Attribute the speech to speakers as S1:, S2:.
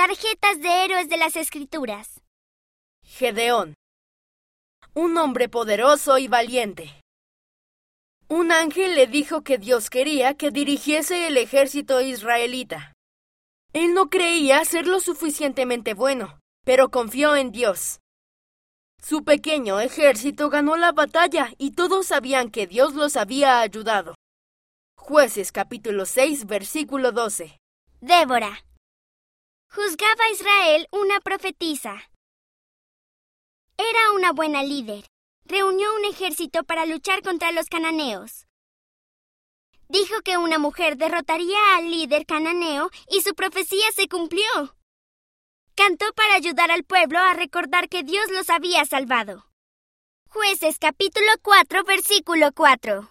S1: Tarjetas de héroes de las Escrituras.
S2: Gedeón. Un hombre poderoso y valiente. Un ángel le dijo que Dios quería que dirigiese el ejército israelita. Él no creía ser lo suficientemente bueno, pero confió en Dios. Su pequeño ejército ganó la batalla y todos sabían que Dios los había ayudado. Jueces capítulo 6 versículo 12.
S1: Débora. Juzgaba a Israel una profetisa. Era una buena líder. Reunió un ejército para luchar contra los cananeos. Dijo que una mujer derrotaría al líder cananeo y su profecía se cumplió. Cantó para ayudar al pueblo a recordar que Dios los había salvado. Jueces capítulo 4 versículo 4.